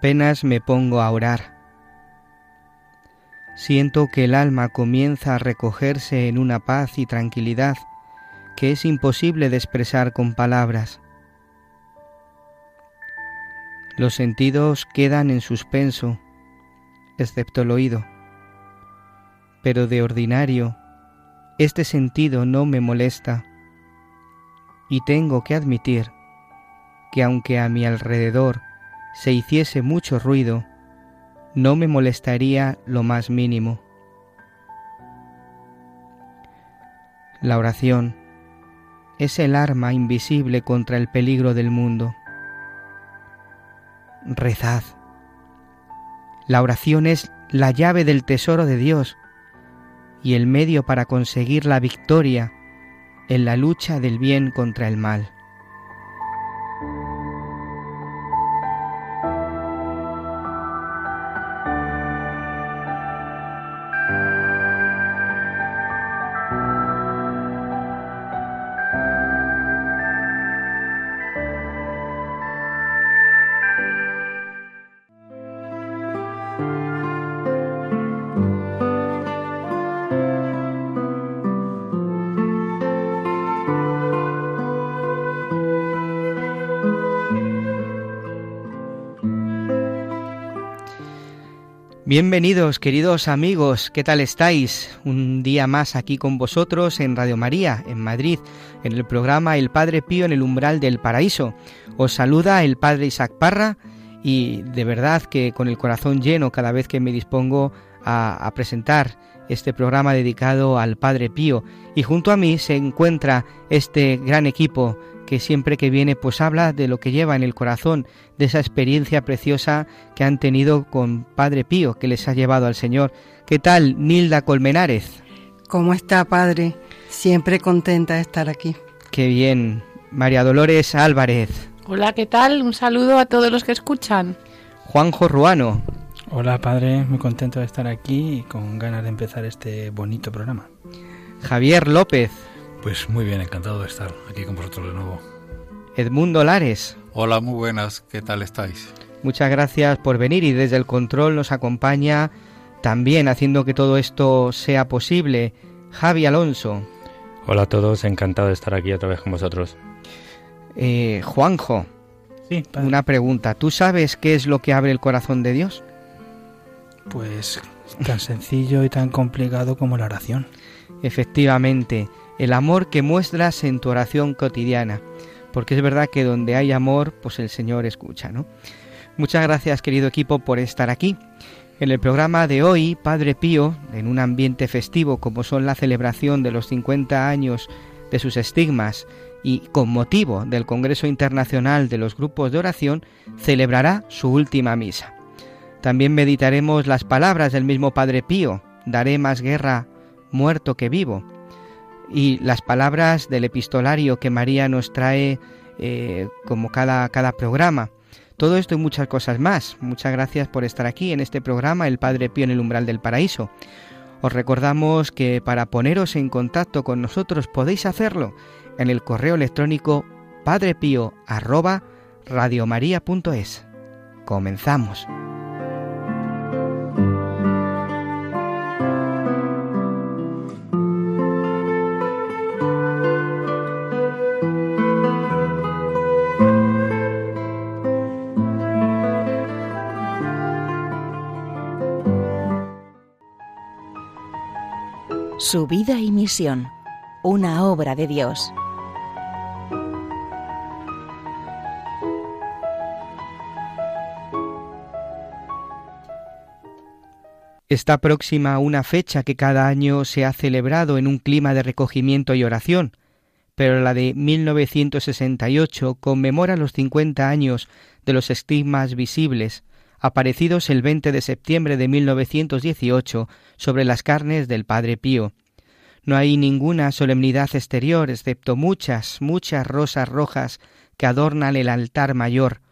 Apenas me pongo a orar. Siento que el alma comienza a recogerse en una paz y tranquilidad que es imposible de expresar con palabras. Los sentidos quedan en suspenso, excepto el oído. Pero de ordinario, este sentido no me molesta y tengo que admitir que aunque a mi alrededor se hiciese mucho ruido, no me molestaría lo más mínimo. La oración es el arma invisible contra el peligro del mundo. Rezad. La oración es la llave del tesoro de Dios y el medio para conseguir la victoria en la lucha del bien contra el mal. Bienvenidos, queridos amigos, ¿qué tal estáis? Un día más aquí con vosotros en Radio María, en Madrid, en el programa El Padre Pío en el umbral del paraíso. Os saluda el Padre Isaac Parra y de verdad que con el corazón lleno cada vez que me dispongo a, a presentar este programa dedicado al Padre Pío. Y junto a mí se encuentra este gran equipo que siempre que viene pues habla de lo que lleva en el corazón, de esa experiencia preciosa que han tenido con Padre Pío, que les ha llevado al Señor. ¿Qué tal, Nilda Colmenares? ¿Cómo está, Padre? Siempre contenta de estar aquí. Qué bien. María Dolores Álvarez. Hola, ¿qué tal? Un saludo a todos los que escuchan. Juanjo Ruano. Hola, Padre. Muy contento de estar aquí y con ganas de empezar este bonito programa. Javier López. Pues muy bien, encantado de estar aquí con vosotros de nuevo. Edmundo Lares. Hola, muy buenas, ¿qué tal estáis? Muchas gracias por venir y desde el control nos acompaña también haciendo que todo esto sea posible Javi Alonso. Hola a todos, encantado de estar aquí otra vez con vosotros. Eh, Juanjo, Sí, Padre. una pregunta. ¿Tú sabes qué es lo que abre el corazón de Dios? Pues tan sencillo y tan complicado como la oración. Efectivamente, el amor que muestras en tu oración cotidiana. Porque es verdad que donde hay amor, pues el Señor escucha, ¿no? Muchas gracias, querido equipo, por estar aquí. En el programa de hoy, Padre Pío, en un ambiente festivo como son la celebración de los 50 años de sus estigmas y con motivo del Congreso Internacional de los Grupos de Oración, celebrará su última misa. También meditaremos las palabras del mismo Padre Pío, daré más guerra muerto que vivo, y las palabras del epistolario que María nos trae eh, como cada, cada programa. Todo esto y muchas cosas más. Muchas gracias por estar aquí en este programa El Padre Pío en el umbral del paraíso. Os recordamos que para poneros en contacto con nosotros podéis hacerlo en el correo electrónico padrepío arroba radiomaria.es. Comenzamos. Su vida y misión, una obra de Dios. Está próxima una fecha que cada año se ha celebrado en un clima de recogimiento y oración, pero la de 1968 conmemora los 50 años de los estigmas visibles, aparecidos el 20 de septiembre de 1918 sobre las carnes del Padre Pío. No hay ninguna solemnidad exterior, excepto muchas, muchas rosas rojas que adornan el altar mayor,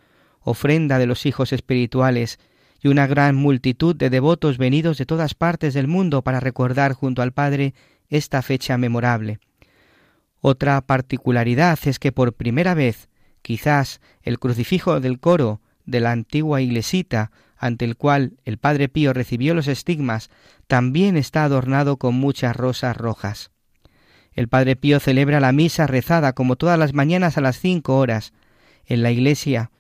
ofrenda de los hijos espirituales, y una gran multitud de devotos venidos de todas partes del mundo para recordar junto al Padre esta fecha memorable. Otra particularidad es que por primera vez, quizás el crucifijo del coro de la antigua iglesita, ante el cual el Padre Pío recibió los estigmas, también está adornado con muchas rosas rojas. El Padre Pío celebra la misa rezada como todas las mañanas a las cinco horas. En la iglesia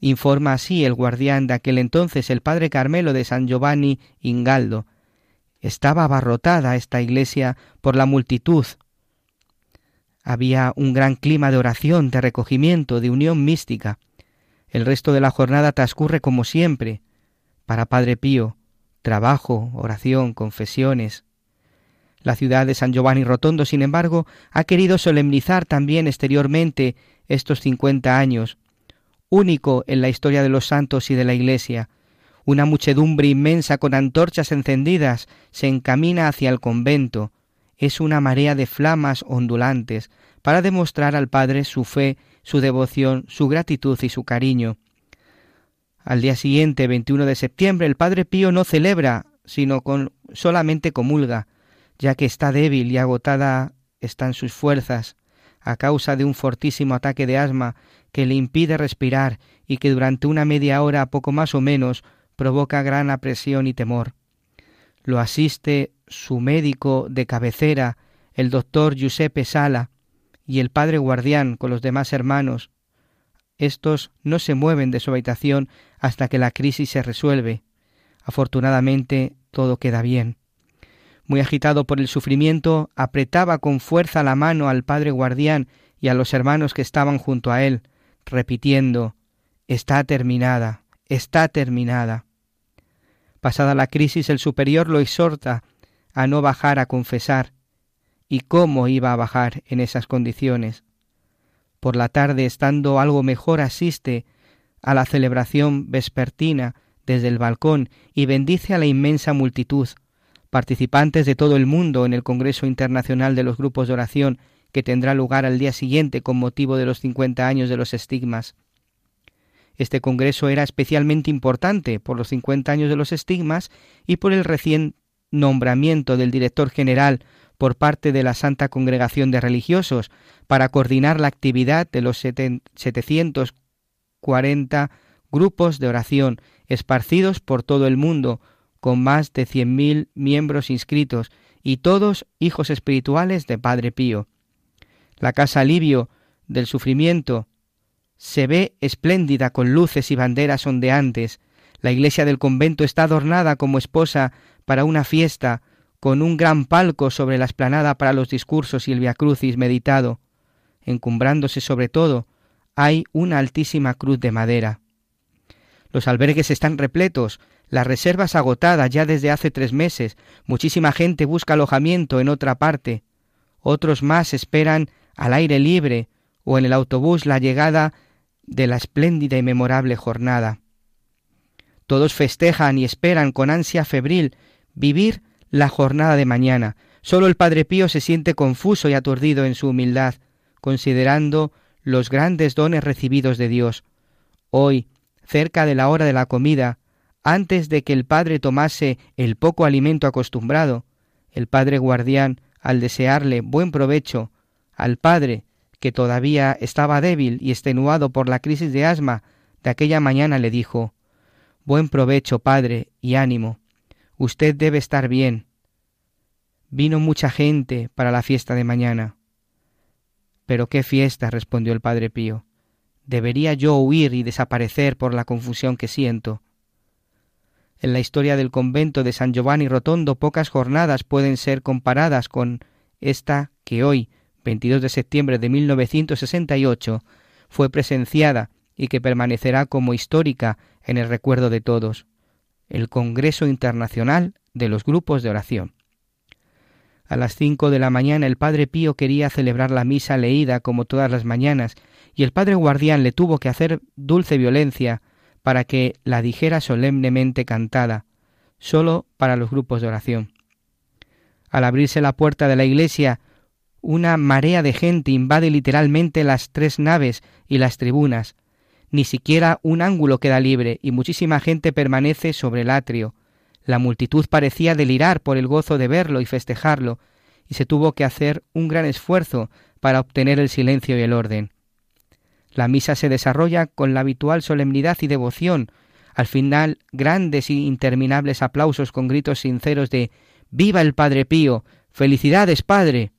informa así el guardián de aquel entonces, el padre Carmelo de San Giovanni Ingaldo. Estaba abarrotada esta iglesia por la multitud. Había un gran clima de oración, de recogimiento, de unión mística. El resto de la jornada transcurre como siempre. Para Padre Pío, trabajo, oración, confesiones. La ciudad de San Giovanni Rotondo, sin embargo, ha querido solemnizar también exteriormente estos cincuenta años, único en la historia de los santos y de la Iglesia. Una muchedumbre inmensa con antorchas encendidas se encamina hacia el convento. Es una marea de flamas ondulantes para demostrar al Padre su fe, su devoción, su gratitud y su cariño. Al día siguiente, 21 de septiembre, el Padre Pío no celebra, sino con solamente comulga, ya que está débil y agotada están sus fuerzas a causa de un fortísimo ataque de asma que le impide respirar y que durante una media hora poco más o menos provoca gran apresión y temor. Lo asiste su médico de cabecera, el doctor Giuseppe Sala, y el padre guardián con los demás hermanos. Estos no se mueven de su habitación hasta que la crisis se resuelve. Afortunadamente todo queda bien. Muy agitado por el sufrimiento, apretaba con fuerza la mano al padre guardián y a los hermanos que estaban junto a él, repitiendo Está terminada, está terminada. Pasada la crisis, el superior lo exhorta a no bajar a confesar. ¿Y cómo iba a bajar en esas condiciones? Por la tarde, estando algo mejor, asiste a la celebración vespertina desde el balcón y bendice a la inmensa multitud, participantes de todo el mundo en el Congreso Internacional de los Grupos de Oración que tendrá lugar al día siguiente con motivo de los 50 años de los estigmas. Este congreso era especialmente importante por los 50 años de los estigmas y por el recién nombramiento del director general por parte de la Santa Congregación de Religiosos para coordinar la actividad de los 740 grupos de oración esparcidos por todo el mundo, con más de 100.000 miembros inscritos y todos hijos espirituales de Padre Pío. La casa alivio del sufrimiento se ve espléndida con luces y banderas ondeantes. La iglesia del convento está adornada como esposa para una fiesta, con un gran palco sobre la esplanada para los discursos y el viacrucis meditado. Encumbrándose sobre todo, hay una altísima cruz de madera. Los albergues están repletos, las reservas agotadas ya desde hace tres meses, muchísima gente busca alojamiento en otra parte, otros más esperan al aire libre o en el autobús la llegada de la espléndida y memorable jornada. Todos festejan y esperan con ansia febril vivir la jornada de mañana. Solo el Padre Pío se siente confuso y aturdido en su humildad, considerando los grandes dones recibidos de Dios. Hoy, cerca de la hora de la comida, antes de que el Padre tomase el poco alimento acostumbrado, el Padre guardián, al desearle buen provecho, al padre, que todavía estaba débil y extenuado por la crisis de asma de aquella mañana, le dijo Buen provecho, padre, y ánimo. Usted debe estar bien. Vino mucha gente para la fiesta de mañana. Pero qué fiesta, respondió el padre Pío. Debería yo huir y desaparecer por la confusión que siento. En la historia del convento de San Giovanni Rotondo pocas jornadas pueden ser comparadas con esta que hoy, 22 de septiembre de 1968, fue presenciada y que permanecerá como histórica en el recuerdo de todos, el Congreso Internacional de los Grupos de Oración. A las cinco de la mañana el padre Pío quería celebrar la misa leída como todas las mañanas, y el padre guardián le tuvo que hacer dulce violencia para que la dijera solemnemente cantada, sólo para los grupos de oración. Al abrirse la puerta de la iglesia, una marea de gente invade literalmente las tres naves y las tribunas. Ni siquiera un ángulo queda libre y muchísima gente permanece sobre el atrio. La multitud parecía delirar por el gozo de verlo y festejarlo, y se tuvo que hacer un gran esfuerzo para obtener el silencio y el orden. La misa se desarrolla con la habitual solemnidad y devoción, al final grandes y interminables aplausos con gritos sinceros de Viva el Padre Pío. Felicidades, Padre.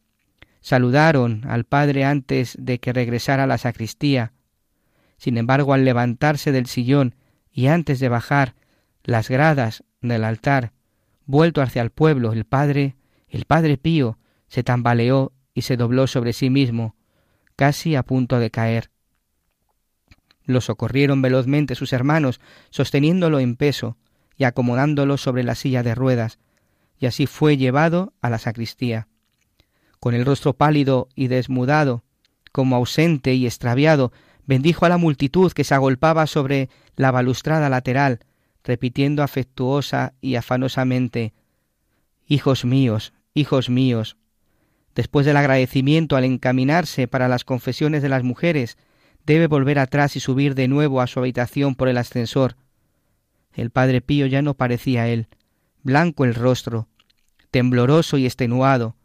Saludaron al Padre antes de que regresara a la sacristía. Sin embargo, al levantarse del sillón y antes de bajar las gradas del altar, vuelto hacia el pueblo, el Padre, el Padre Pío, se tambaleó y se dobló sobre sí mismo, casi a punto de caer. Lo socorrieron velozmente sus hermanos, sosteniéndolo en peso y acomodándolo sobre la silla de ruedas, y así fue llevado a la sacristía con el rostro pálido y desmudado, como ausente y extraviado, bendijo a la multitud que se agolpaba sobre la balustrada lateral, repitiendo afectuosa y afanosamente Hijos míos, hijos míos. Después del agradecimiento al encaminarse para las confesiones de las mujeres, debe volver atrás y subir de nuevo a su habitación por el ascensor. El padre Pío ya no parecía él, blanco el rostro, tembloroso y extenuado,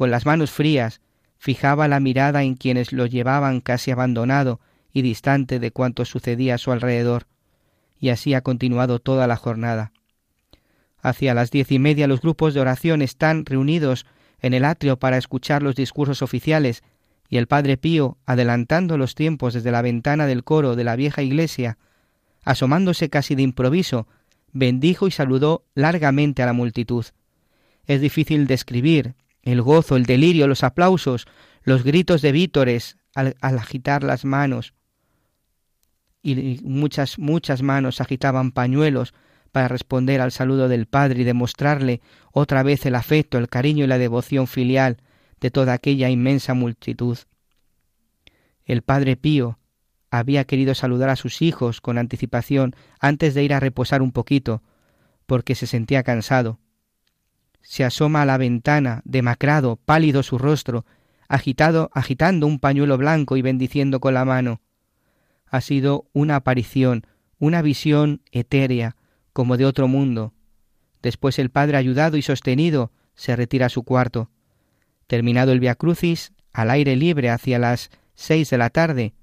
con las manos frías, fijaba la mirada en quienes lo llevaban casi abandonado y distante de cuanto sucedía a su alrededor, y así ha continuado toda la jornada. Hacia las diez y media los grupos de oración están reunidos en el atrio para escuchar los discursos oficiales, y el Padre Pío, adelantando los tiempos desde la ventana del coro de la vieja iglesia, asomándose casi de improviso, bendijo y saludó largamente a la multitud. Es difícil describir el gozo, el delirio, los aplausos, los gritos de vítores al, agitar las manos. Y muchas, muchas manos agitaban pañuelos para responder al saludo del Padre y demostrarle otra vez el afecto, el cariño y la devoción filial de toda aquella inmensa multitud. El Padre Pío había querido saludar a sus hijos con anticipación antes de ir a reposar un poquito, porque se sentía cansado se asoma a la ventana, demacrado, pálido su rostro, agitado, agitando un pañuelo blanco y bendiciendo con la mano. Ha sido una aparición, una visión etérea, como de otro mundo. Después el padre, ayudado y sostenido, se retira a su cuarto. Terminado el Via Crucis, al aire libre hacia las seis de la tarde,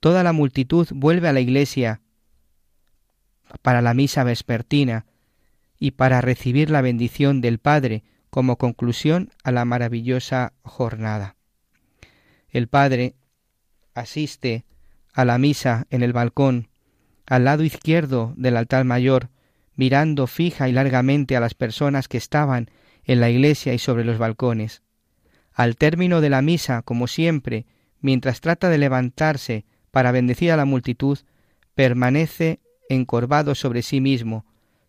toda la multitud vuelve a la iglesia para la misa vespertina, y para recibir la bendición del Padre como conclusión a la maravillosa jornada. El Padre asiste a la misa en el balcón, al lado izquierdo del altar mayor, mirando fija y largamente a las personas que estaban en la iglesia y sobre los balcones. Al término de la misa, como siempre, mientras trata de levantarse para bendecir a la multitud, permanece encorvado sobre sí mismo,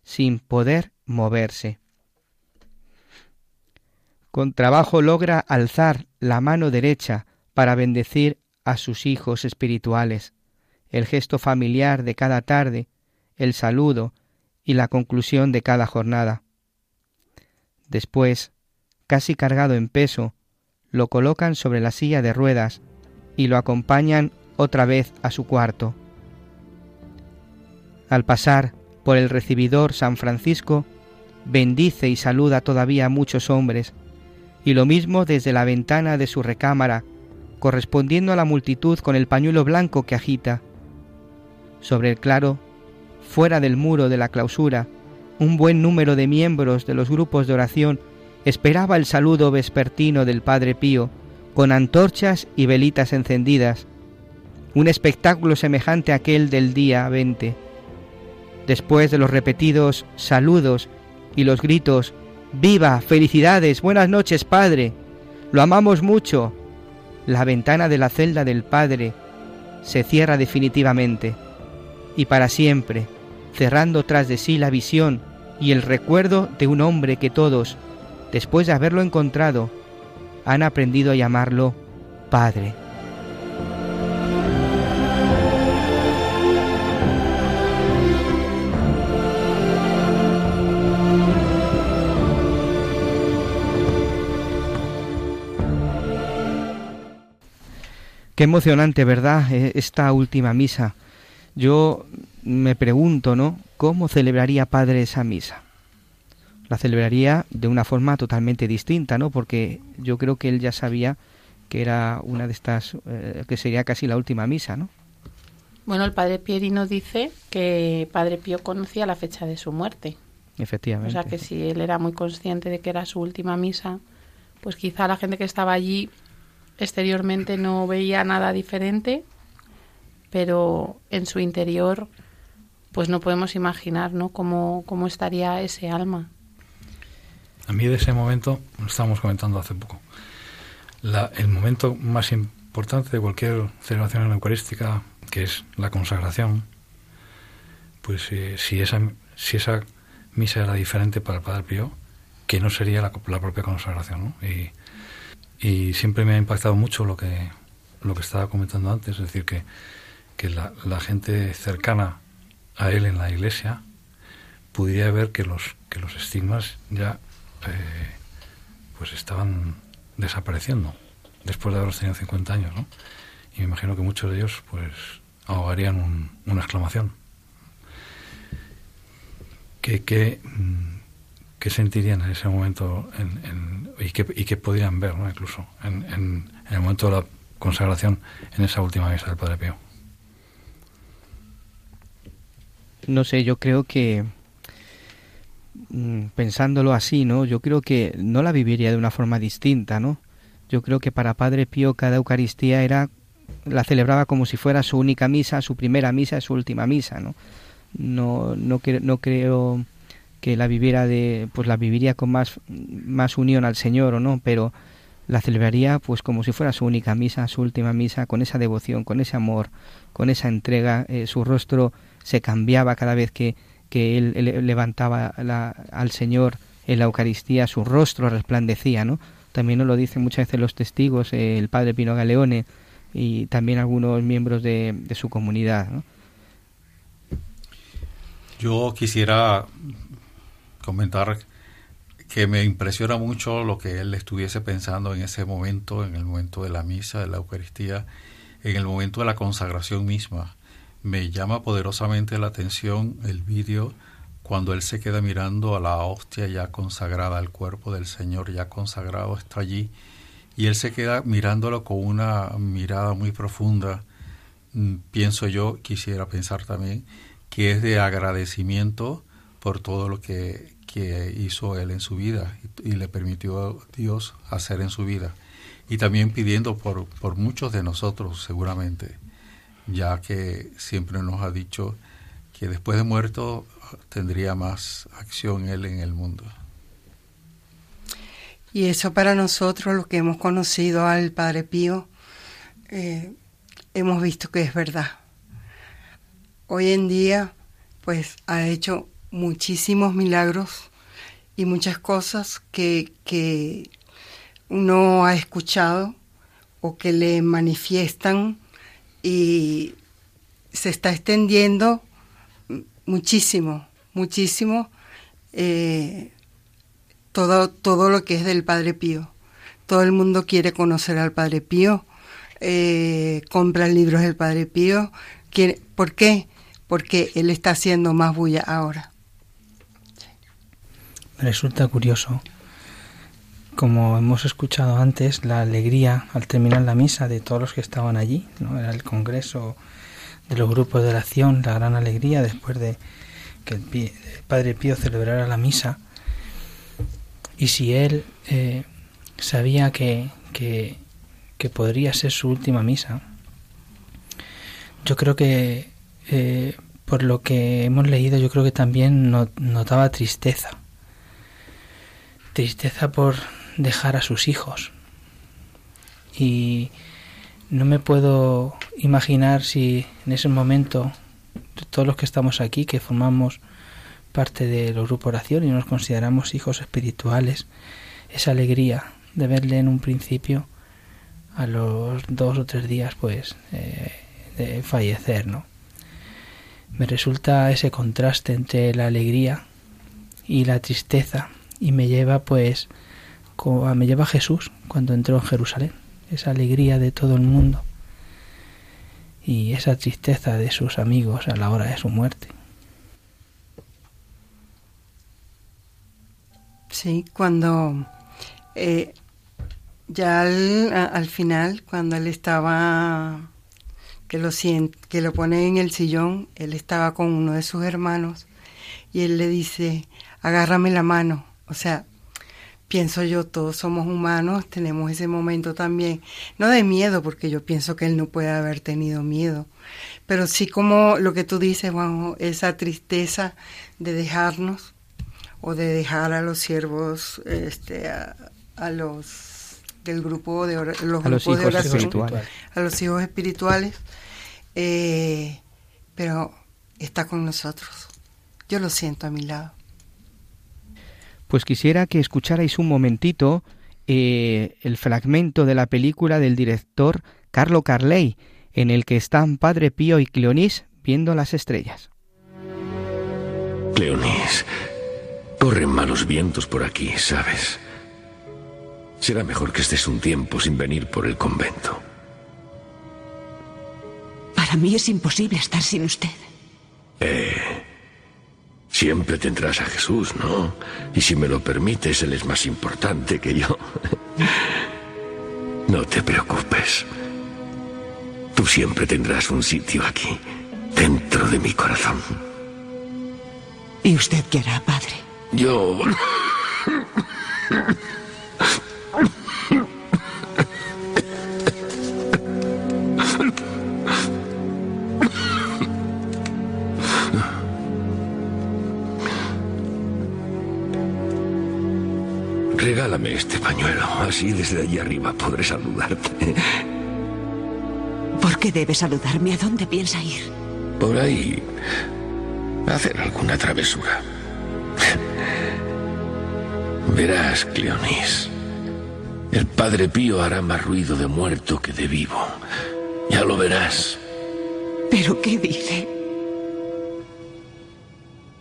sin poder moverse. Con trabajo logra alzar la mano derecha para bendecir a sus hijos espirituales, el gesto familiar de cada tarde, el saludo y la conclusión de cada jornada. Después, casi cargado en peso, lo colocan sobre la silla de ruedas y lo acompañan otra vez a su cuarto. Al pasar, por el recibidor San Francisco, bendice y saluda todavía a muchos hombres, y lo mismo desde la ventana de su recámara, correspondiendo a la multitud con el pañuelo blanco que agita. Sobre el claro, fuera del muro de la clausura, un buen número de miembros de los grupos de oración esperaba el saludo vespertino del Padre Pío, con antorchas y velitas encendidas, un espectáculo semejante a aquel del día 20 Después de los repetidos saludos y los gritos Viva, felicidades, buenas noches, Padre. Lo amamos mucho. La ventana de la celda del Padre se cierra definitivamente y para siempre, cerrando tras de sí la visión y el recuerdo de un hombre que todos, después de haberlo encontrado, han aprendido a llamarlo Padre. Qué emocionante, ¿verdad? E, esta última misa. Yo me pregunto, ¿no? ¿Cómo celebraría Padre esa misa? La celebraría de una forma totalmente distinta, ¿no? Porque yo creo que él ya sabía que era una de estas, eh, que sería casi la última misa, ¿no? Bueno, el Padre Pierino dice que Padre Pío conocía la fecha de su muerte. Efectivamente. O sea que si él era muy consciente de que era su última misa, pues quizá la gente que estaba allí exteriormente no veía nada diferente, pero en su interior pues no podemos imaginar ¿no? cómo, cómo estaría ese alma. A mí de ese momento, lo estábamos comentando hace poco, el momento más importante de cualquier celebración eucarística, que es la consagración, pues eh, si, esa, si esa misa era diferente para el Padre Pío, que no sería la, propia consagración. ¿no? Y siempre me ha impactado mucho lo que, lo que estaba comentando antes, es decir, que, que la, gente cercana a él en la iglesia pudiera ver que los, que los estigmas ya eh, pues estaban desapareciendo después de haberlos tenido 50 años, ¿no? Y me imagino que muchos de ellos pues ahogarían un, una exclamación. Que, que mm, qué sentirían en ese momento en, y, qué, y qué podrían ver, ¿no? incluso en, en, el momento de la consagración en esa última misa del Padre Pío. No sé, yo creo que mm, pensándolo así, ¿no? Yo creo que no la viviría de una forma distinta, ¿no? Yo creo que para Padre Pío cada Eucaristía era la celebraba como si fuera su única misa, su primera misa, su última misa, ¿no? No no, no creo que la viviera de pues la viviría con más más unión al Señor o no, pero la celebraría pues como si fuera su única misa, su última misa, con esa devoción, con ese amor, con esa entrega, eh, su rostro se cambiaba cada vez que, que él, levantaba la, al Señor en la Eucaristía, su rostro resplandecía, ¿no? También nos lo dicen muchas veces los testigos, eh, el padre Pino Galeone y también algunos miembros de, de su comunidad, ¿no? Yo quisiera comentar que me impresiona mucho lo que él estuviese pensando en ese momento, en el momento de la misa, de la Eucaristía, en el momento de la consagración misma. Me llama poderosamente la atención el vídeo cuando él se queda mirando a la hostia ya consagrada, al cuerpo del Señor ya consagrado está allí, y él se queda mirándolo con una mirada muy profunda. Mm, pienso yo, quisiera pensar también, que es de agradecimiento por todo lo que, hizo él en su vida y, le permitió Dios hacer en su vida. Y también pidiendo por, por muchos de nosotros, seguramente, ya que siempre nos ha dicho que después de muerto tendría más acción él en el mundo. Y eso para nosotros, los que hemos conocido al Padre Pío, eh, hemos visto que es verdad. Hoy en día, pues ha hecho muchísimos milagros y muchas cosas que, que uno ha escuchado o que le manifiestan y se está extendiendo muchísimo, muchísimo eh, todo, todo lo que es del Padre Pío. Todo el mundo quiere conocer al Padre Pío, eh, compra libros del Padre Pío. ¿Por qué? Porque él está haciendo más bulla ahora resulta curioso, como hemos escuchado antes, la alegría al terminar la misa de todos los que estaban allí, ¿no? era el congreso de los grupos de oración, la gran alegría después de que el, Padre Pío celebrara la misa. Y si él eh, sabía que, que, que, podría ser su última misa, yo creo que eh, por lo que hemos leído, yo creo que también notaba tristeza. Tristeza por dejar a sus hijos. Y no me puedo imaginar si en ese momento todos los que estamos aquí, que formamos parte del grupo oración y nos consideramos hijos espirituales, esa alegría de verle en un principio a los dos o tres días pues eh, de fallecer, ¿no? Me resulta ese contraste entre la alegría y la tristeza y me lleva pues me lleva Jesús cuando entró en Jerusalén, esa alegría de todo el mundo y esa tristeza de sus amigos a la hora de su muerte. Sí, cuando eh, ya al, final, cuando él estaba, que lo, que lo pone en el sillón, él estaba con uno de sus hermanos y él le dice, agárrame la mano. O sea, pienso yo, todos somos humanos, tenemos ese momento también, no de miedo, porque yo pienso que él no puede haber tenido miedo, pero sí como lo que tú dices, Juanjo, esa tristeza de dejarnos o de dejar a los siervos, este, a, los del grupo de los a los hijos espirituales. a los hijos espirituales, eh, pero está con nosotros. Yo lo siento a mi lado. Pues quisiera que escucharais un momentito eh, el fragmento de la película del director Carlo Carley, en el que están Padre Pío y Cleonís viendo las estrellas. Cleonís, corren malos vientos por aquí, ¿sabes? Será mejor que estés un tiempo sin venir por el convento. Para mí es imposible estar sin usted. Eh, Siempre tendrás a Jesús, ¿no? Y si me lo permites, Él es más importante que yo. No te preocupes. Tú siempre tendrás un sitio aquí, dentro de mi corazón. ¿Y usted qué hará, padre? Yo... Regálame este pañuelo, así desde allí arriba podré saludarte. ¿Por qué debe saludarme? ¿A dónde piensa ir? Por ahí. hacer alguna travesura. Verás, Cleonis. El padre Pío hará más ruido de muerto que de vivo. Ya lo verás. ¿Pero qué dice?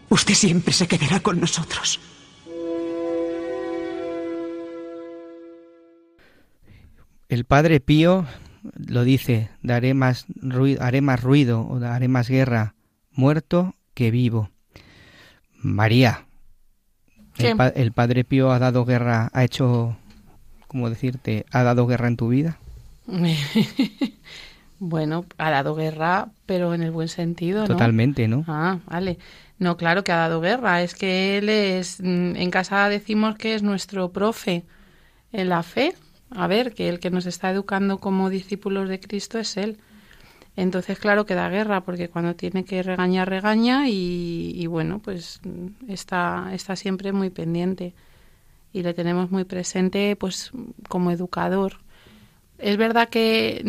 Usted siempre se quedará con nosotros. El Padre Pío lo dice, daré más ruido, haré más ruido o haré más guerra muerto que vivo. María, el, Padre Pío ha dado guerra, ha hecho, ¿cómo decirte? ¿Ha dado guerra en tu vida? bueno, ha dado guerra, pero en el buen sentido, ¿no? Totalmente, ¿no? Ah, vale. No, claro que ha dado guerra. Es que él es, mm, en casa decimos que es nuestro profe en la fe, a ver, que el que nos está educando como discípulos de Cristo es Él. Entonces, claro que da guerra, porque cuando tiene que regañar, regaña y, bueno, pues está, está siempre muy pendiente y le tenemos muy presente pues como educador. Es verdad que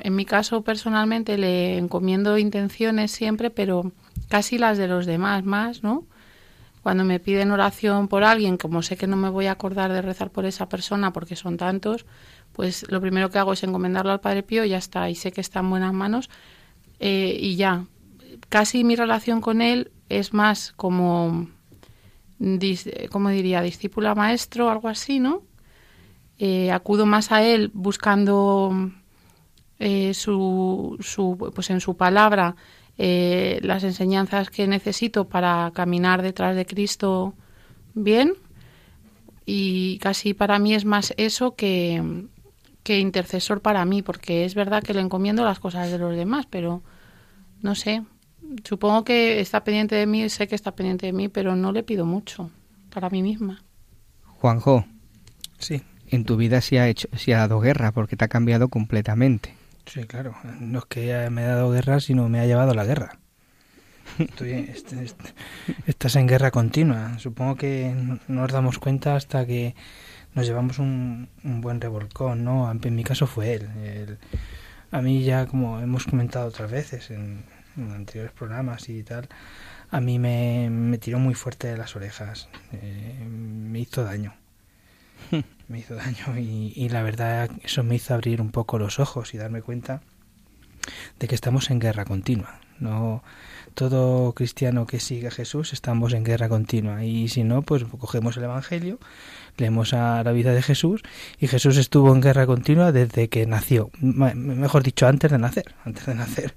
en mi caso personalmente le encomiendo intenciones siempre, pero casi las de los demás más, ¿no? Cuando me piden oración por alguien, como sé que no me voy a acordar de rezar por esa persona porque son tantos, pues lo primero que hago es encomendarlo al Padre Pío y ya está, y sé que está en buenas manos eh, y ya. Casi mi relación con él es más como, como diría, discípula maestro, algo así, ¿no? Eh, acudo más a él buscando eh, su, su, pues en su palabra eh, las enseñanzas que necesito para caminar detrás de Cristo bien y casi para mí es más eso que, que intercesor para mí, porque es verdad que le encomiendo las cosas de los demás, pero no sé, supongo que está pendiente de mí, sé que está pendiente de mí, pero no le pido mucho para mí misma. Juanjo, sí. En tu vida se ha hecho, se ha dado guerra porque te ha cambiado completamente. Sí, claro. No es que me haya dado guerra, sino me ha llevado a la guerra. este, estás en guerra continua. Supongo que no nos damos cuenta hasta que nos llevamos un, buen revolcón, ¿no? En mi caso fue él. A mí ya, como hemos comentado otras veces en, anteriores programas y tal, a mí me, tiró muy fuerte de las orejas. Eh, me hizo daño. me hizo daño y, la verdad eso me hizo abrir un poco los ojos y darme cuenta de que estamos en guerra continua. No todo cristiano que siga a Jesús estamos en guerra continua y si no, pues cogemos el Evangelio, leemos a la vida de Jesús y Jesús estuvo en guerra continua desde que nació, mejor dicho, antes de nacer, antes de nacer.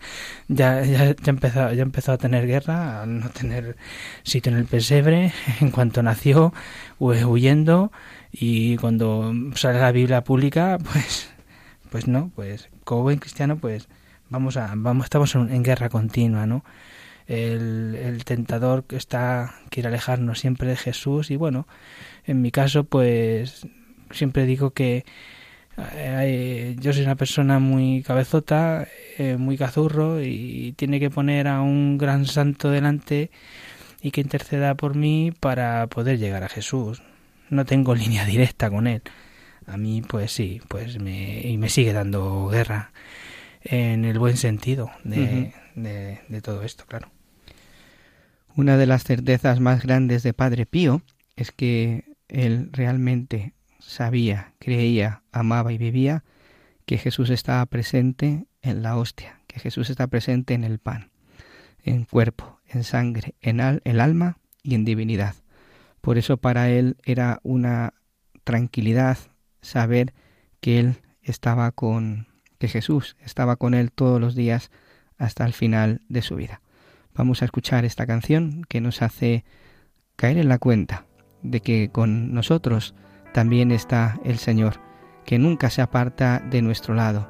Ya, ya, ya, empezó, ya empezó a tener guerra, a no tener sitio en el pesebre, en cuanto nació, huyendo y cuando sale la Biblia pública, pues, pues no, pues como buen cristiano, pues vamos a, vamos, estamos en, guerra continua, ¿no? El, el, tentador está quiere alejarnos siempre de Jesús y bueno, en mi caso pues siempre digo que eh, yo soy una persona muy cabezota, eh, muy cazurro y tiene que poner a un gran santo delante y que interceda por mí para poder llegar a Jesús. No tengo línea directa con él. A mí pues sí, pues me, y me sigue dando guerra en el buen sentido de, de, todo esto, claro. Una de las certezas más grandes de Padre Pío es que él realmente sabía, creía, amaba y vivía que Jesús estaba presente en la hostia, que Jesús está presente en el pan, en cuerpo, en sangre, en el alma y en divinidad. Por eso para él era una tranquilidad saber que él estaba con, que Jesús estaba con él todos los días hasta el final de su vida. Vamos a escuchar esta canción que nos hace caer en la cuenta de que con nosotros también está el Señor, que nunca se aparta de nuestro lado.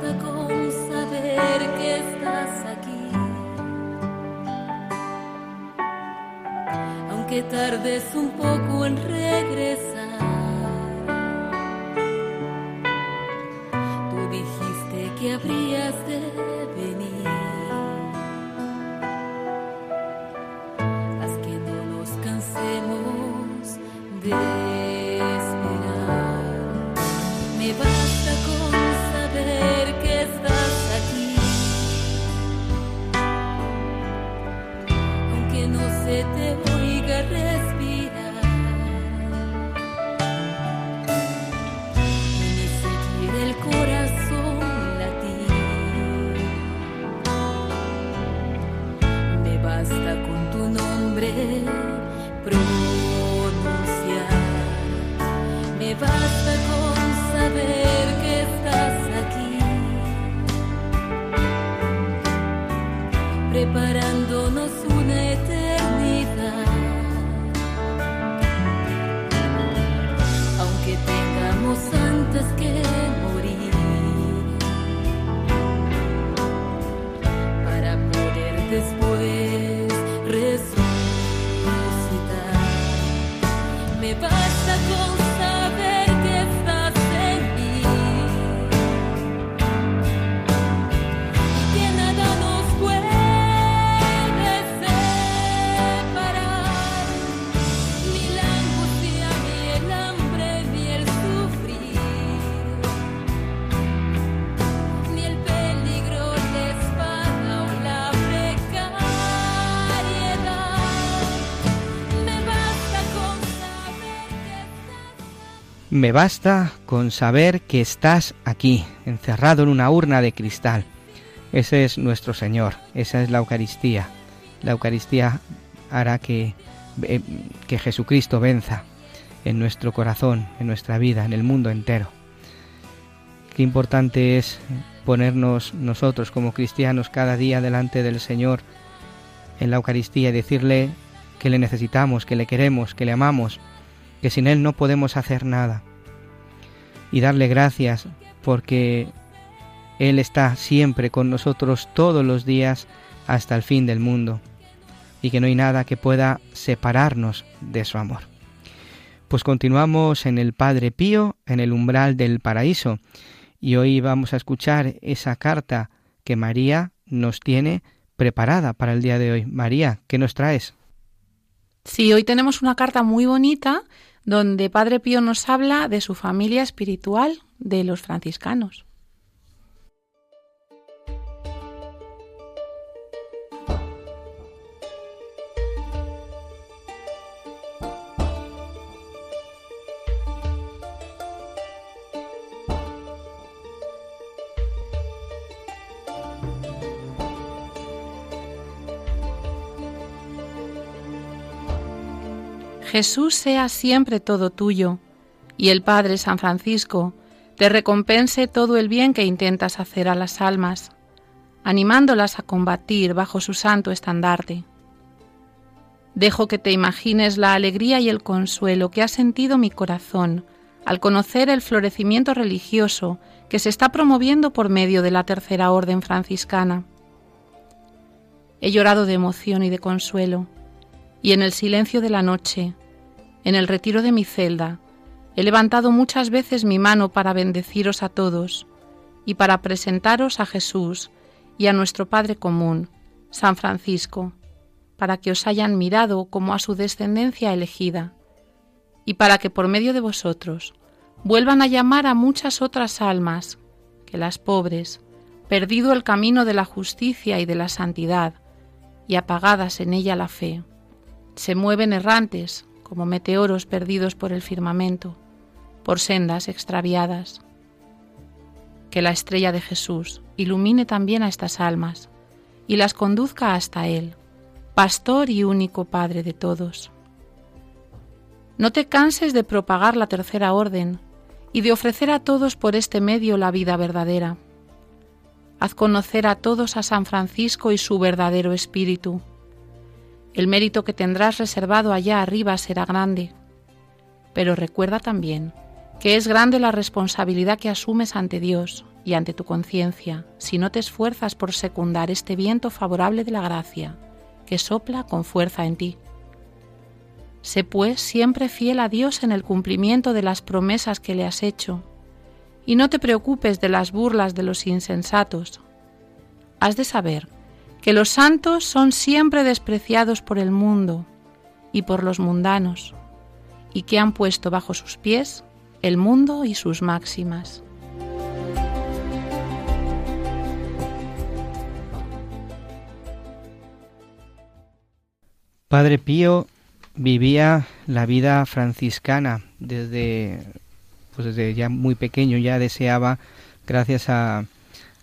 Tardes un poco en regresar. Tú dijiste que habrías Me basta con saber que estás aquí, encerrado en una urna de cristal. Ese es nuestro Señor, esa es la Eucaristía. La Eucaristía hará que, eh, que Jesucristo venza en nuestro corazón, en nuestra vida, en el mundo entero. Qué importante es ponernos nosotros como cristianos cada día delante del Señor en la Eucaristía y decirle que le necesitamos, que le queremos, que le amamos, que sin Él no podemos hacer nada. Y darle gracias porque Él está siempre con nosotros todos los días hasta el fin del mundo y que no hay nada que pueda separarnos de su amor. Pues continuamos en el Padre Pío, en el umbral del paraíso, y hoy vamos a escuchar esa carta que María nos tiene preparada para el día de hoy. María, ¿qué nos traes? Sí, hoy tenemos una carta muy bonita donde Padre Pío nos habla de su familia espiritual, de los franciscanos. Jesús sea siempre todo tuyo, y el Padre San Francisco te recompense todo el bien que intentas hacer a las almas, animándolas a combatir bajo su santo estandarte. Dejo que te imagines la alegría y el consuelo que ha sentido mi corazón al conocer el florecimiento religioso que se está promoviendo por medio de la tercera orden franciscana. He llorado de emoción y de consuelo, y en el silencio de la noche en el retiro de mi celda, he levantado muchas veces mi mano para bendeciros a todos y para presentaros a Jesús y a nuestro Padre común, San Francisco, para que os hayan mirado como a su descendencia elegida, y para que por medio de vosotros vuelvan a llamar a muchas otras almas, que las pobres, perdido el camino de la justicia y de la santidad, y apagadas en ella la fe, se mueven errantes como meteoros perdidos por el firmamento, por sendas extraviadas. Que la estrella de Jesús ilumine también a estas almas y las conduzca hasta Él, pastor y único Padre de todos. No te canses de propagar la tercera orden y de ofrecer a todos por este medio la vida verdadera. Haz conocer a todos a San Francisco y su verdadero espíritu el mérito que tendrás reservado allá arriba será grande. Pero recuerda también que es grande la responsabilidad que asumes ante Dios y ante tu conciencia si no te esfuerzas por secundar este viento favorable de la gracia que sopla con fuerza en ti. Sé pues siempre fiel a Dios en el cumplimiento de las promesas que le has hecho, y no te preocupes de las burlas de los insensatos. Has de saber que los santos son siempre despreciados por el mundo y por los mundanos, y que han puesto bajo sus pies el mundo y sus máximas. Padre Pío vivía la vida franciscana desde, pues desde ya muy pequeño, ya deseaba, gracias a,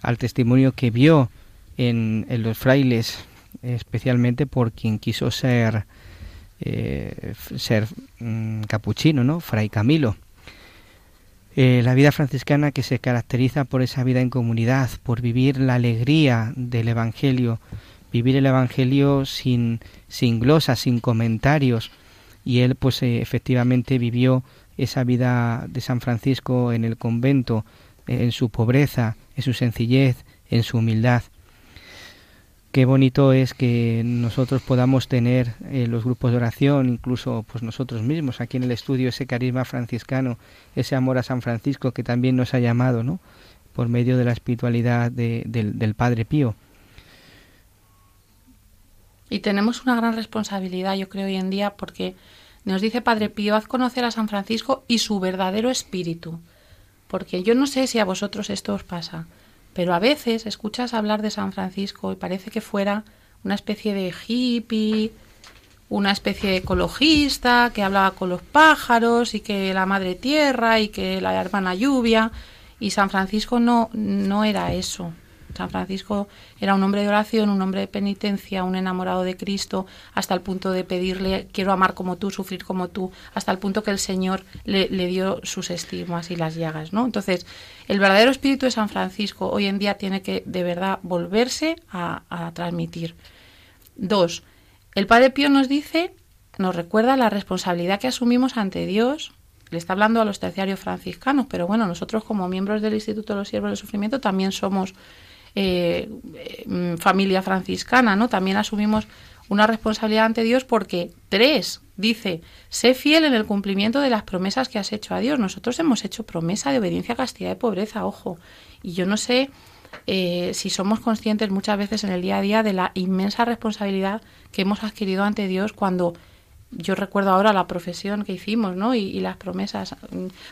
al testimonio que vio en, los frailes, especialmente por quien quiso ser, eh, ser mm, capuchino, ¿no? Fray Camilo. Eh, la vida franciscana que se caracteriza por esa vida en comunidad, por vivir la alegría del Evangelio, vivir el Evangelio sin, sin glosas, sin comentarios. Y él, pues eh, efectivamente vivió esa vida de San Francisco en el convento, en su pobreza, en su sencillez, en su humildad qué bonito es que nosotros podamos tener eh, los grupos de oración, incluso pues nosotros mismos aquí en el estudio, ese carisma franciscano, ese amor a San Francisco que también nos ha llamado, ¿no? Por medio de la espiritualidad del, del Padre Pío. Y tenemos una gran responsabilidad, yo creo, hoy en día, porque nos dice Padre Pío, haz conocer a San Francisco y su verdadero espíritu. Porque yo no sé si a vosotros esto os pasa, pero a veces escuchas hablar de San Francisco y parece que fuera una especie de hippie, una especie de ecologista que hablaba con los pájaros y que la madre tierra y que la hermana lluvia y San Francisco no no era eso. San Francisco era un hombre de oración, un hombre de penitencia, un enamorado de Cristo, hasta el punto de pedirle, quiero amar como tú, sufrir como tú, hasta el punto que el Señor le, dio sus estigmas y las llagas, ¿no? Entonces, el verdadero espíritu de San Francisco hoy en día tiene que de verdad volverse a, a transmitir. Dos, el Padre Pío nos dice, nos recuerda la responsabilidad que asumimos ante Dios le está hablando a los terciarios franciscanos, pero bueno, nosotros como miembros del Instituto de los Siervos del Sufrimiento también somos eh, eh, familia franciscana, ¿no? También asumimos una responsabilidad ante Dios porque tres dice, sé fiel en el cumplimiento de las promesas que has hecho a Dios. Nosotros hemos hecho promesa de obediencia, castidad y pobreza, ojo. Y yo no sé eh, si somos conscientes muchas veces en el día a día de la inmensa responsabilidad que hemos adquirido ante Dios cuando yo recuerdo ahora la profesión que hicimos, ¿no? Y, las promesas.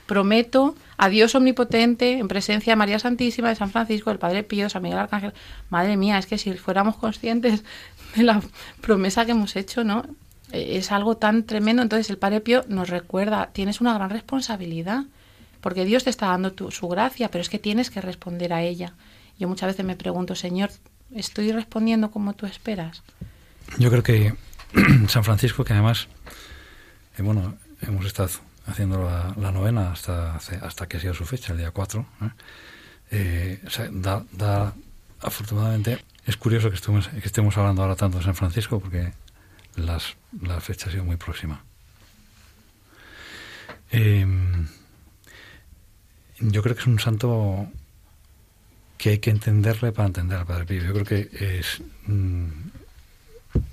Prometo a Dios omnipotente, en presencia de María Santísima, de San Francisco, del Padre Pío, San Miguel Arcángel. Madre mía, es que si fuéramos conscientes de la promesa que hemos hecho, ¿no? E, es algo tan tremendo. Entonces el Padre Pío nos recuerda, tienes una gran responsabilidad, porque Dios te está dando tu, su gracia, pero es que tienes que responder a ella. Yo muchas veces me pregunto, Señor, ¿estoy respondiendo como tú esperas? Yo creo que San Francisco, que además, eh, bueno, hemos estado haciendo la, novena hasta, hasta que ha sido su fecha, el día 4. ¿eh? Eh, da, afortunadamente, es curioso que estemos, que estemos hablando ahora tanto de San Francisco porque las, la fecha ha sido muy próxima. Em, yo creo que es un santo que hay que entenderle para entender al Padre Pío. Yo creo que es, mm,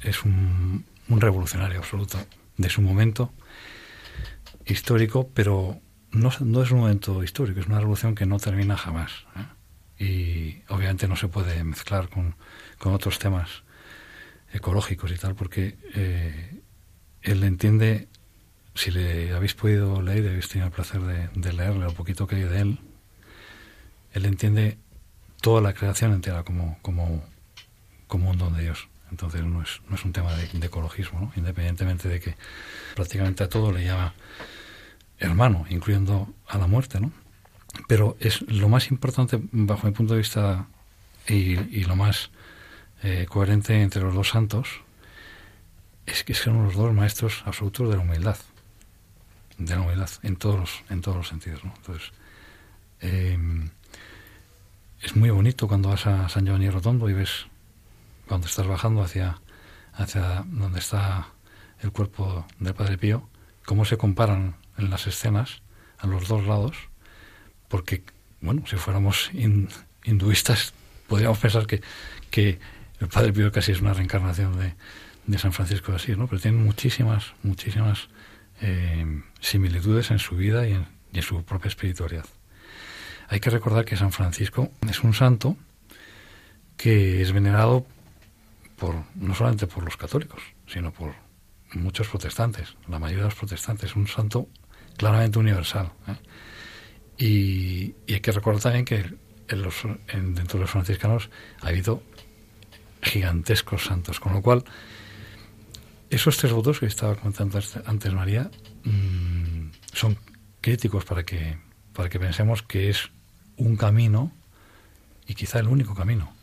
es un, revolucionario absoluto de su momento histórico, pero no, no, es un momento histórico, es una revolución que no termina jamás. ¿eh? Y obviamente no se puede mezclar con, con, otros temas ecológicos y tal, porque eh, él entiende, si le habéis podido leer, habéis tenido el placer de, de leerle lo poquito que hay de él, él entiende toda la creación entera como, como, como un don de Dios. Entonces no es, no es un tema de, ecologismo, independientemente de que prácticamente a todo le llama hermano, incluyendo a la muerte, ¿no? Pero es lo más importante, bajo mi punto de vista, y, lo más eh, coherente entre los dos santos, es que son los dos maestros absolutos de la humildad, de la humildad en todos los, en todos los sentidos, ¿no? Entonces, eh, es muy bonito cuando vas a San Giovanni Rotondo y ves cuando estás bajando hacia, hacia donde está el cuerpo del Padre Pío, cómo se comparan en las escenas a los dos lados, porque, bueno, si fuéramos hinduistas, podríamos pensar que, que el Padre Pío casi es una reencarnación de, de San Francisco de Asís, ¿no? Pero tiene muchísimas, muchísimas eh, similitudes en su vida y en su propia espiritualidad. Hay que recordar que San Francisco es un santo que es venerado no solamente por los católicos, sino por muchos protestantes, la mayoría de los protestantes, un santo claramente universal. ¿eh? Y, hay que recordar también que en los, dentro de los franciscanos ha habido gigantescos santos, con lo cual esos tres votos que estaba comentando antes María mm, son críticos para que, para que pensemos que es un camino y quizá el único camino,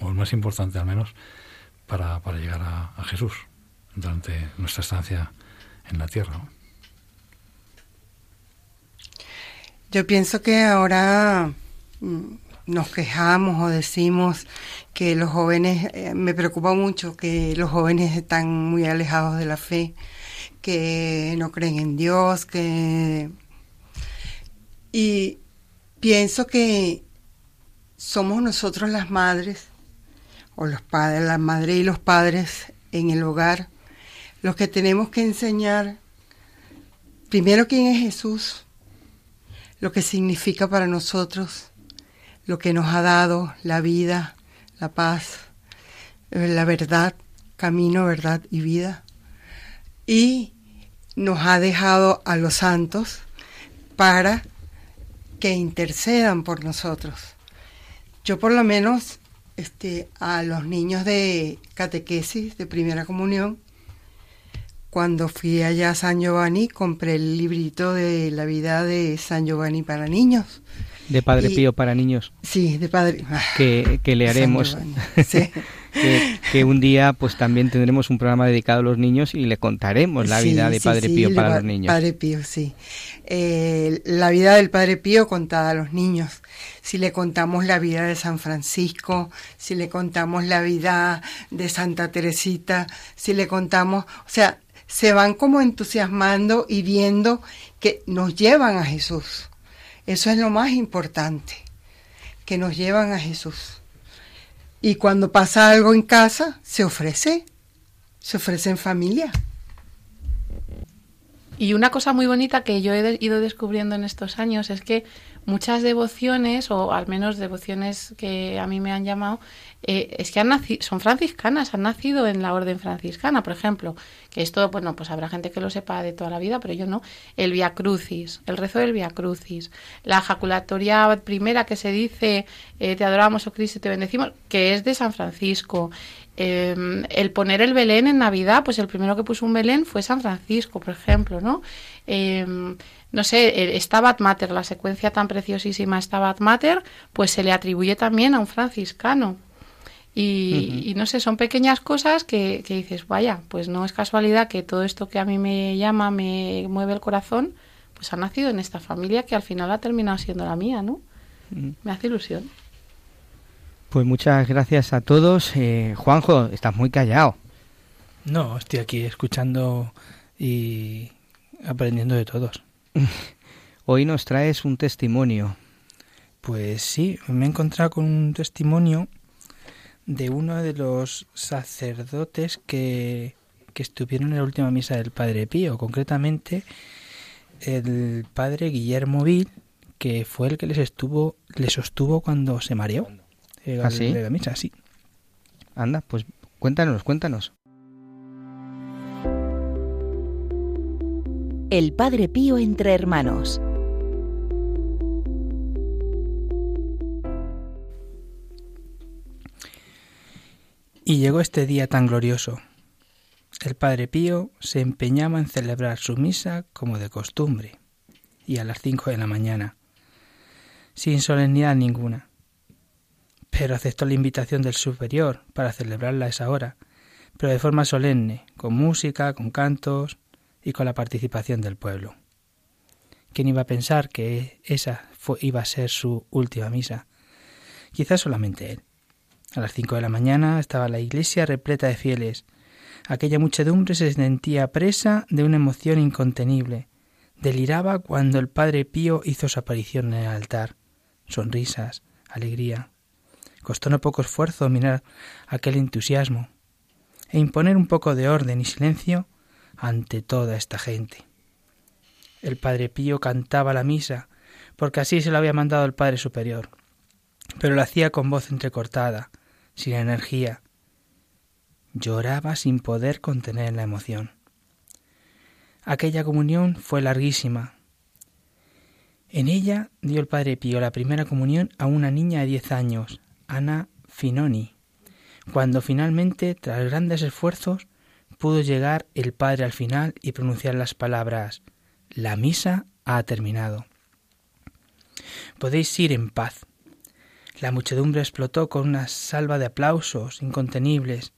o el más importante al menos, para, para llegar a, Jesús durante nuestra estancia en la tierra. Yo pienso que ahora mm, nos quejamos o decimos que los jóvenes, eh, me preocupa mucho que los jóvenes están muy alejados de la fe, que no creen en Dios, que... Y pienso que somos nosotros las madres o los padres, la madre y los padres en el hogar, los que tenemos que enseñar primero quién es Jesús, lo que significa para nosotros, lo que nos ha dado la vida, la paz, la verdad, camino, verdad y vida. Y nos ha dejado a los santos para que intercedan por nosotros. Yo por lo menos este, a los niños de catequesis, de primera comunión. Cuando fui allá a San Giovanni, compré el librito de la vida de San Giovanni para niños. De Padre Y- Pío para niños. Sí, de Padre. que, que le haremos. Sí. que, que un día pues también tendremos un programa dedicado a los niños y le contaremos la Sí, vida de Padre sí, Pío para pa- los niños. Padre Pío, sí. Eh, la vida del Padre Pío contada a los niños. Si le contamos la vida de San Francisco, si le contamos la vida de Santa Teresita, si le contamos, o sea, se van como entusiasmando y viendo que nos llevan a Jesús. Eso es lo más importante, que nos llevan a Jesús. Y cuando pasa algo en casa, se ofrece, se ofrece en familia. Y una cosa muy bonita que yo he ido descubriendo en estos años es que muchas devociones, o al menos devociones que a mí me han llamado, eh, es que han naci- son franciscanas, han nacido en la orden franciscana, por ejemplo, que esto, bueno, pues habrá gente que lo sepa de toda la vida, pero yo no. El Via Crucis, el rezo del Via Crucis, la ejaculatoria primera que se dice, eh, te adoramos, oh Cristo, te bendecimos, que es de San Francisco. Eh, el poner el Belén en Navidad, pues el primero que puso un Belén fue San Francisco, por ejemplo, ¿no? Eh, no sé, el Stabat Mater, la secuencia tan preciosísima Stabat Mater, pues se le atribuye también a un franciscano. Y, no sé, son pequeñas cosas que, que dices, vaya, pues no es casualidad que todo esto que a mí me llama, me mueve el corazón, pues ha nacido en esta familia que al final ha terminado siendo la mía, ¿no? Me hace ilusión. Pues muchas gracias a todos. Eh, Juanjo, estás muy callado. No, estoy aquí escuchando y aprendiendo de todos. Hoy nos traes un testimonio. Pues sí, me he encontrado con un testimonio de uno de los sacerdotes que, que estuvieron en la última misa del Padre Pío, concretamente el Padre Guillermo Vil, que fue el que les estuvo, les sostuvo cuando se mareó. eh, ¿Ah, sí? de la misa, sí. Anda, pues cuéntanos, cuéntanos. El Padre Pío entre hermanos. Y llegó este día tan glorioso. El Padre Pío se empeñaba en celebrar su misa como de costumbre, y a las cinco de la mañana, sin solemnidad ninguna. Pero aceptó la invitación del superior para celebrarla a esa hora, pero de forma solemne, con música, con cantos y con la participación del pueblo. ¿Quién iba a pensar que esa iba a ser su última misa? Quizás solamente él. A las cinco de la mañana estaba la iglesia repleta de fieles. Aquella muchedumbre se sentía presa de una emoción incontenible. Deliraba cuando el Padre Pío hizo su aparición en el altar. Sonrisas, alegría. Costó no poco esfuerzo dominar aquel entusiasmo e imponer un poco de orden y silencio ante toda esta gente. El Padre Pío cantaba la misa, porque así se lo había mandado el Padre Superior, pero lo hacía con voz entrecortada, sin energía. Lloraba sin poder contener la emoción. Aquella comunión fue larguísima. En ella dio el Padre Pío la primera comunión a una niña de diez años, Ana Finoni, cuando finalmente, tras grandes esfuerzos, pudo llegar el Padre al final y pronunciar las palabras La misa ha terminado. Podéis ir en paz. La muchedumbre explotó con una salva de aplausos incontenibles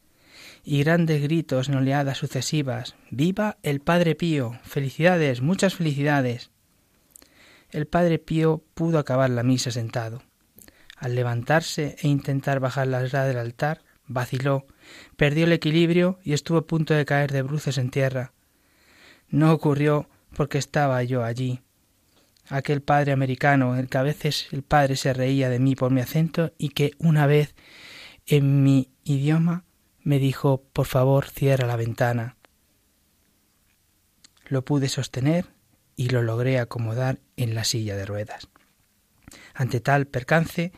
y grandes gritos en oleadas sucesivas. ¡Viva el Padre Pío! ¡Felicidades! ¡Muchas felicidades! El Padre Pío pudo acabar la misa sentado. Al levantarse e intentar bajar la grada del altar, vaciló, perdió el equilibrio y estuvo a punto de caer de bruces en tierra. No ocurrió porque estaba yo allí. Aquel padre americano, el que a veces el padre se reía de mí por mi acento y que una vez en mi idioma me dijo por favor cierra la ventana. Lo pude sostener y lo logré acomodar en la silla de ruedas. Ante tal percance,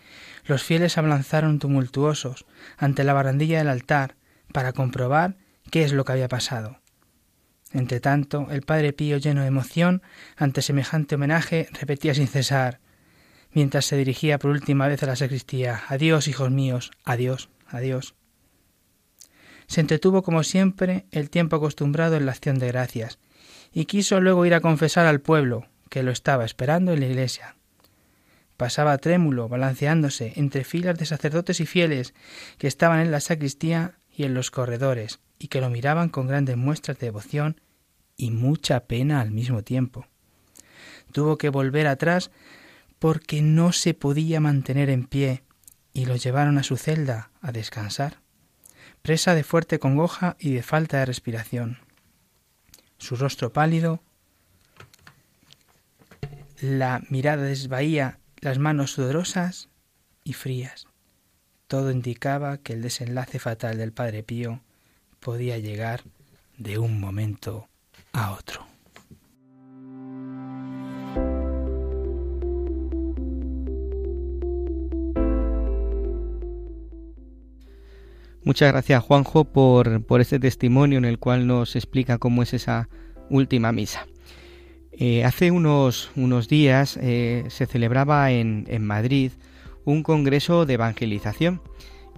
los fieles se abalanzaron tumultuosos ante la barandilla del altar para comprobar qué es lo que había pasado. Entre tanto, el padre Pío, lleno de emoción ante semejante homenaje, repetía sin cesar, mientras se dirigía por última vez a la sacristía Adiós, hijos míos, adiós, adiós. Se entretuvo como siempre el tiempo acostumbrado en la acción de gracias, y quiso luego ir a confesar al pueblo, que lo estaba esperando en la iglesia. Pasaba trémulo, balanceándose entre filas de sacerdotes y fieles que estaban en la sacristía y en los corredores, y que lo miraban con grandes muestras de devoción y mucha pena al mismo tiempo. Tuvo que volver atrás porque no se podía mantener en pie, y lo llevaron a su celda a descansar, presa de fuerte congoja y de falta de respiración. Su rostro pálido, la mirada desvaía, las manos sudorosas y frías. Todo indicaba que el desenlace fatal del Padre Pío podía llegar de un momento a otro. Muchas gracias Juanjo por, por este testimonio en el cual nos explica cómo es esa última misa. Eh, hace unos, unos días eh, se celebraba en, en Madrid un congreso de evangelización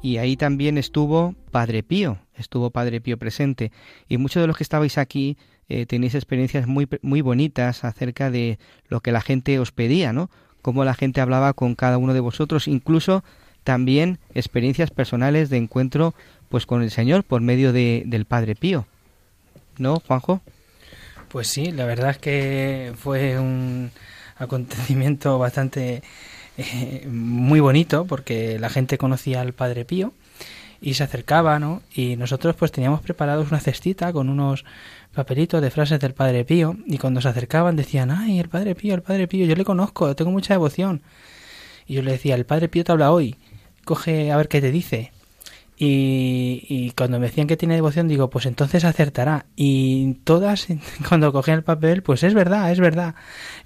y ahí también estuvo Padre Pío, estuvo Padre Pío presente y muchos de los que estabais aquí eh, tenéis experiencias muy, muy bonitas acerca de lo que la gente os pedía, ¿no? Cómo la gente hablaba con cada uno de vosotros, incluso también experiencias personales de encuentro pues con el Señor por medio de, del Padre Pío. ¿No, Juanjo? Pues sí, la verdad es que fue un acontecimiento bastante eh, muy bonito porque la gente conocía al Padre Pío y se acercaba, ¿no? Y nosotros pues teníamos preparados una cestita con unos papelitos de frases del Padre Pío y cuando se acercaban decían, ay, el Padre Pío, el Padre Pío, yo le conozco, tengo mucha devoción. Y yo le decía, el Padre Pío te habla hoy coge a ver qué te dice. Y, y, cuando me decían que tiene devoción, digo, pues entonces acertará. Y todas, cuando cogían el papel, pues es verdad, es verdad.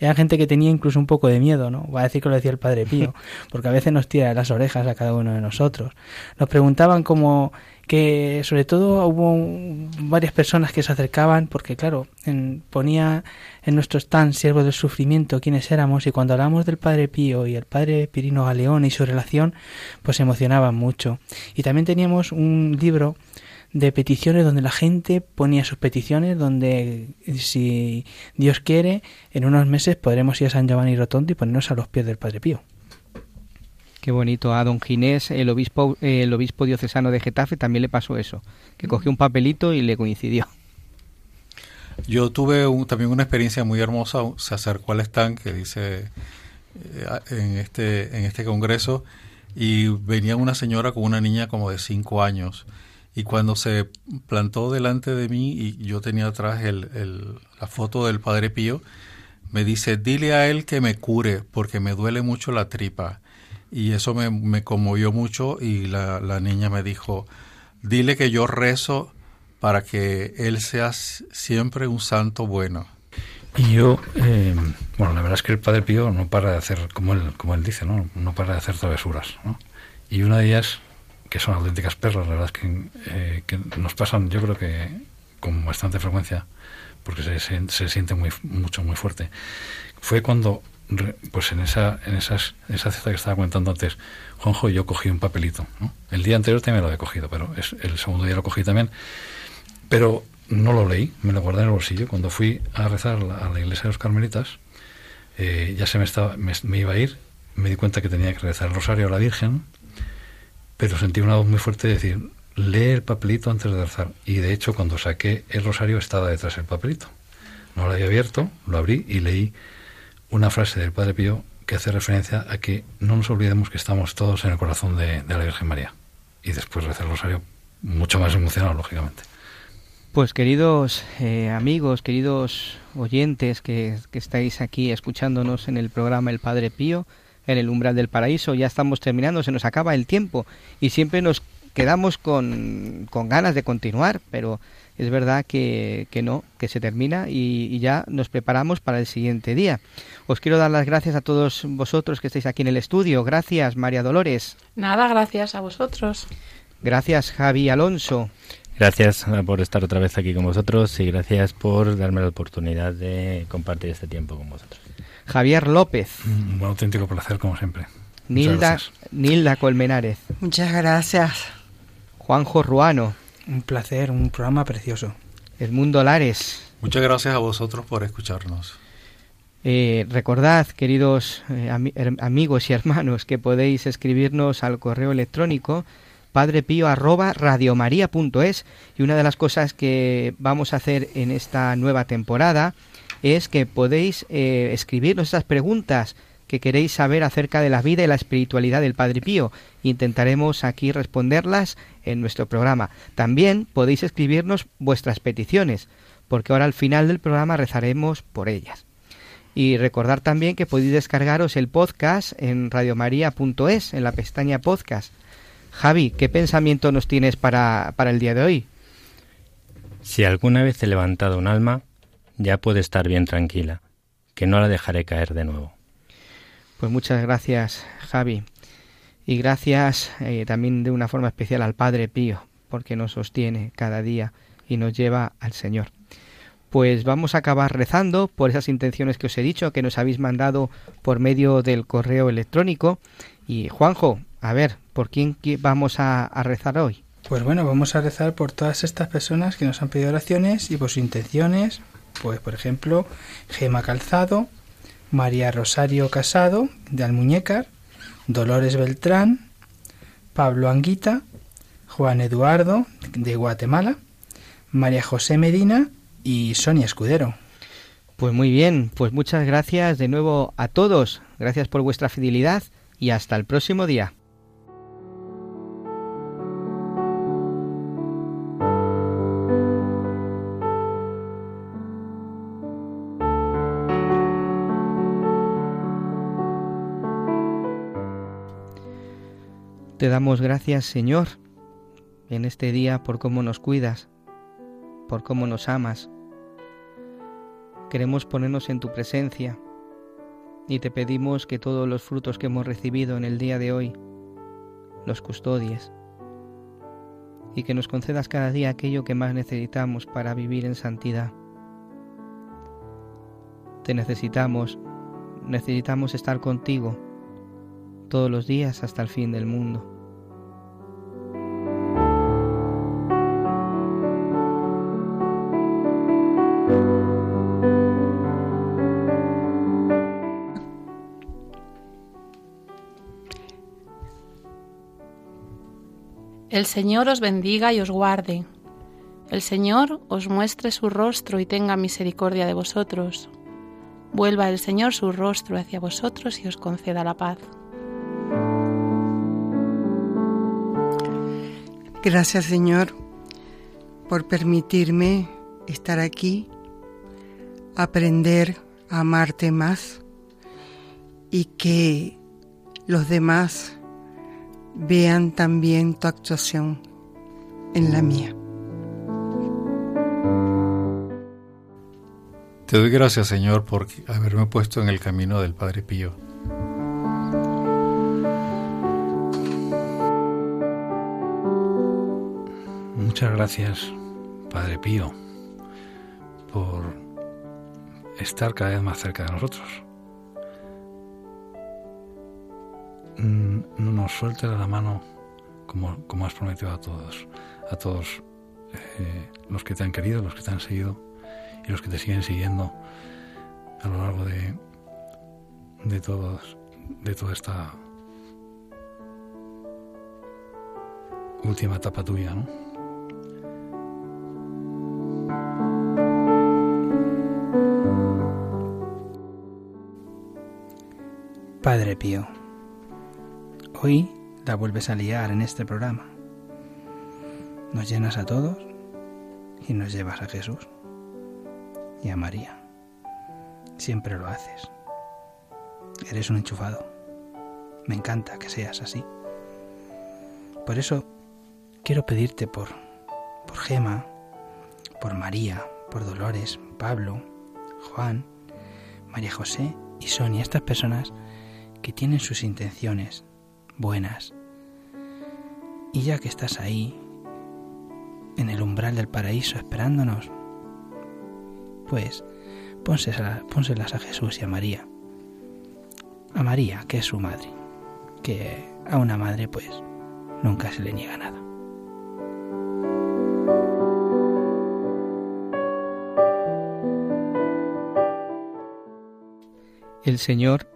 Era gente que tenía incluso un poco de miedo, ¿no? Va a decir que lo decía el Padre Pío, porque a veces nos tira las orejas a cada uno de nosotros. Nos preguntaban cómo que sobre todo hubo varias personas que se acercaban porque claro en, ponía en nuestro stand siervos del sufrimiento quiénes éramos y cuando hablamos del padre Pío y el padre Pirino Galeón y su relación pues se emocionaban mucho. Y también teníamos un libro de peticiones donde la gente ponía sus peticiones donde si Dios quiere en unos meses podremos ir a San Giovanni Rotondo y ponernos a los pies del padre Pío Qué bonito. A don Ginés, el obispo, el obispo diocesano de Getafe, también le pasó eso, que cogió un papelito y le coincidió. Yo tuve también una experiencia muy hermosa. Se acercó al stand que dice eh, en este en este congreso y venía una señora con una niña como de cinco años y cuando se plantó delante de mí y yo tenía atrás el, el, la foto del Padre Pío, me dice, dile a él que me cure porque me duele mucho la tripa y eso me, me conmovió mucho y la, la, niña me dijo, dile que yo rezo para que él sea siempre un santo bueno. Y yo, eh, bueno, la verdad es que el Padre Pío no para de hacer, como él, como él dice, ¿no? no para de hacer travesuras. Y una de ellas, que son auténticas perlas, la verdad es que, eh, que nos pasan, yo creo que con bastante frecuencia, porque se, se, se siente muy, mucho, muy fuerte, fue cuando pues en esa en esas esa que estaba comentando antes Juanjo yo cogí un papelito el día anterior también lo había cogido pero es, el segundo día lo cogí también. Pero no lo leí me lo guardé en el bolsillo. Cuando fui a rezar a la iglesia de los carmelitas eh, ya se me estaba me, me, iba a ir me di cuenta que tenía que rezar el rosario a la Virgen pero sentí una voz muy fuerte de decir lee el papelito antes de rezar y de hecho cuando saqué el rosario estaba detrás del papelito. No lo había abierto lo abrí y leí una frase del Padre Pío que hace referencia a que no nos olvidemos que estamos todos en el corazón de, la Virgen María. Y después de hacer el rosario, mucho más emocionado, lógicamente. Pues queridos eh, amigos, queridos oyentes que, que, estáis aquí escuchándonos en el programa El Padre Pío, en el umbral del paraíso, ya estamos terminando, se nos acaba el tiempo y siempre nos quedamos con, con ganas de continuar, pero es verdad que, que no, que se termina y, y, ya nos preparamos para el siguiente día. Os quiero dar las gracias a todos vosotros que estáis aquí en el estudio. Gracias, María Dolores. Nada, gracias a vosotros. Gracias, Javi Alonso. Gracias por estar otra vez aquí con vosotros y gracias por darme la oportunidad de compartir este tiempo con vosotros. Javier López. Un auténtico placer, como siempre. Nilda, Nilda Colmenares. Muchas gracias. Juanjo Ruano. Un placer, un programa precioso. Edmundo Lares. Muchas gracias a vosotros por escucharnos. Eh, recordad, queridos eh, amigos y hermanos, que podéis escribirnos al correo electrónico padrepío arroba radiomaria.es y una de las cosas que vamos a hacer en esta nueva temporada es que podéis eh, escribirnos esas preguntas que queréis saber acerca de la vida y la espiritualidad del Padre Pío. Intentaremos aquí responderlas en nuestro programa. También podéis escribirnos vuestras peticiones, porque ahora al final del programa rezaremos por ellas. Y recordar también que podéis descargaros el podcast en radiomaria.es, en la pestaña podcast. Javi, ¿qué pensamiento nos tienes para, para el día de hoy? Si alguna vez he levantado un alma, ya puede estar bien tranquila, que no la dejaré caer de nuevo. Pues muchas gracias, Javi. Y gracias eh, también de una forma especial al Padre Pío, porque nos sostiene cada día y nos lleva al Señor. Pues vamos a acabar rezando por esas intenciones que os he dicho, que nos habéis mandado por medio del correo electrónico. Y Juanjo, a ver, ¿por quién qui- vamos a, a rezar hoy? Pues bueno, vamos a rezar por todas estas personas que nos han pedido oraciones y por sus intenciones. Pues por ejemplo, Gema Calzado, María Rosario Casado de Almuñécar, Dolores Beltrán, Pablo Anguita, Juan Eduardo de Guatemala, María José Medina y Sonia Escudero. Pues muy bien, pues muchas gracias de nuevo a todos. Gracias por vuestra fidelidad y hasta el próximo día. Te damos gracias, Señor, en este día por cómo nos cuidas, por cómo nos amas. Queremos ponernos en tu presencia y te pedimos que todos los frutos que hemos recibido en el día de hoy los custodies y que nos concedas cada día aquello que más necesitamos para vivir en santidad. Te necesitamos, necesitamos estar contigo todos los días hasta el fin del mundo. El Señor os bendiga y os guarde. El Señor os muestre su rostro y tenga misericordia de vosotros. Vuelva el Señor su rostro hacia vosotros y os conceda la paz. Gracias Señor por permitirme estar aquí, aprender a amarte más y que los demás vean también tu actuación en la mía. Te doy gracias, Señor, por haberme puesto en el camino del Padre Pío. Muchas gracias, Padre Pío, por estar cada vez más cerca de nosotros. Mm, No nos sueltes la mano como, como has prometido a todos, a todos eh, los que te han querido, los que te han seguido y los que te siguen siguiendo a lo largo de, de de toda esta última etapa tuya, ¿no? Padre Pío, hoy la vuelves a liar en este programa. Nos llenas a todos y nos llevas a Jesús y a María. Siempre lo haces. Eres un enchufado. Me encanta que seas así. Por eso quiero pedirte por, por Gema, por María, por Dolores, Pablo, Juan, María José y Sonia, estas personas que tienen sus intenciones buenas. Y ya que estás ahí, en el umbral del paraíso esperándonos, pues pónselas, a Jesús y a María. A María, que es su madre, que a una madre pues nunca se le niega nada. El Señor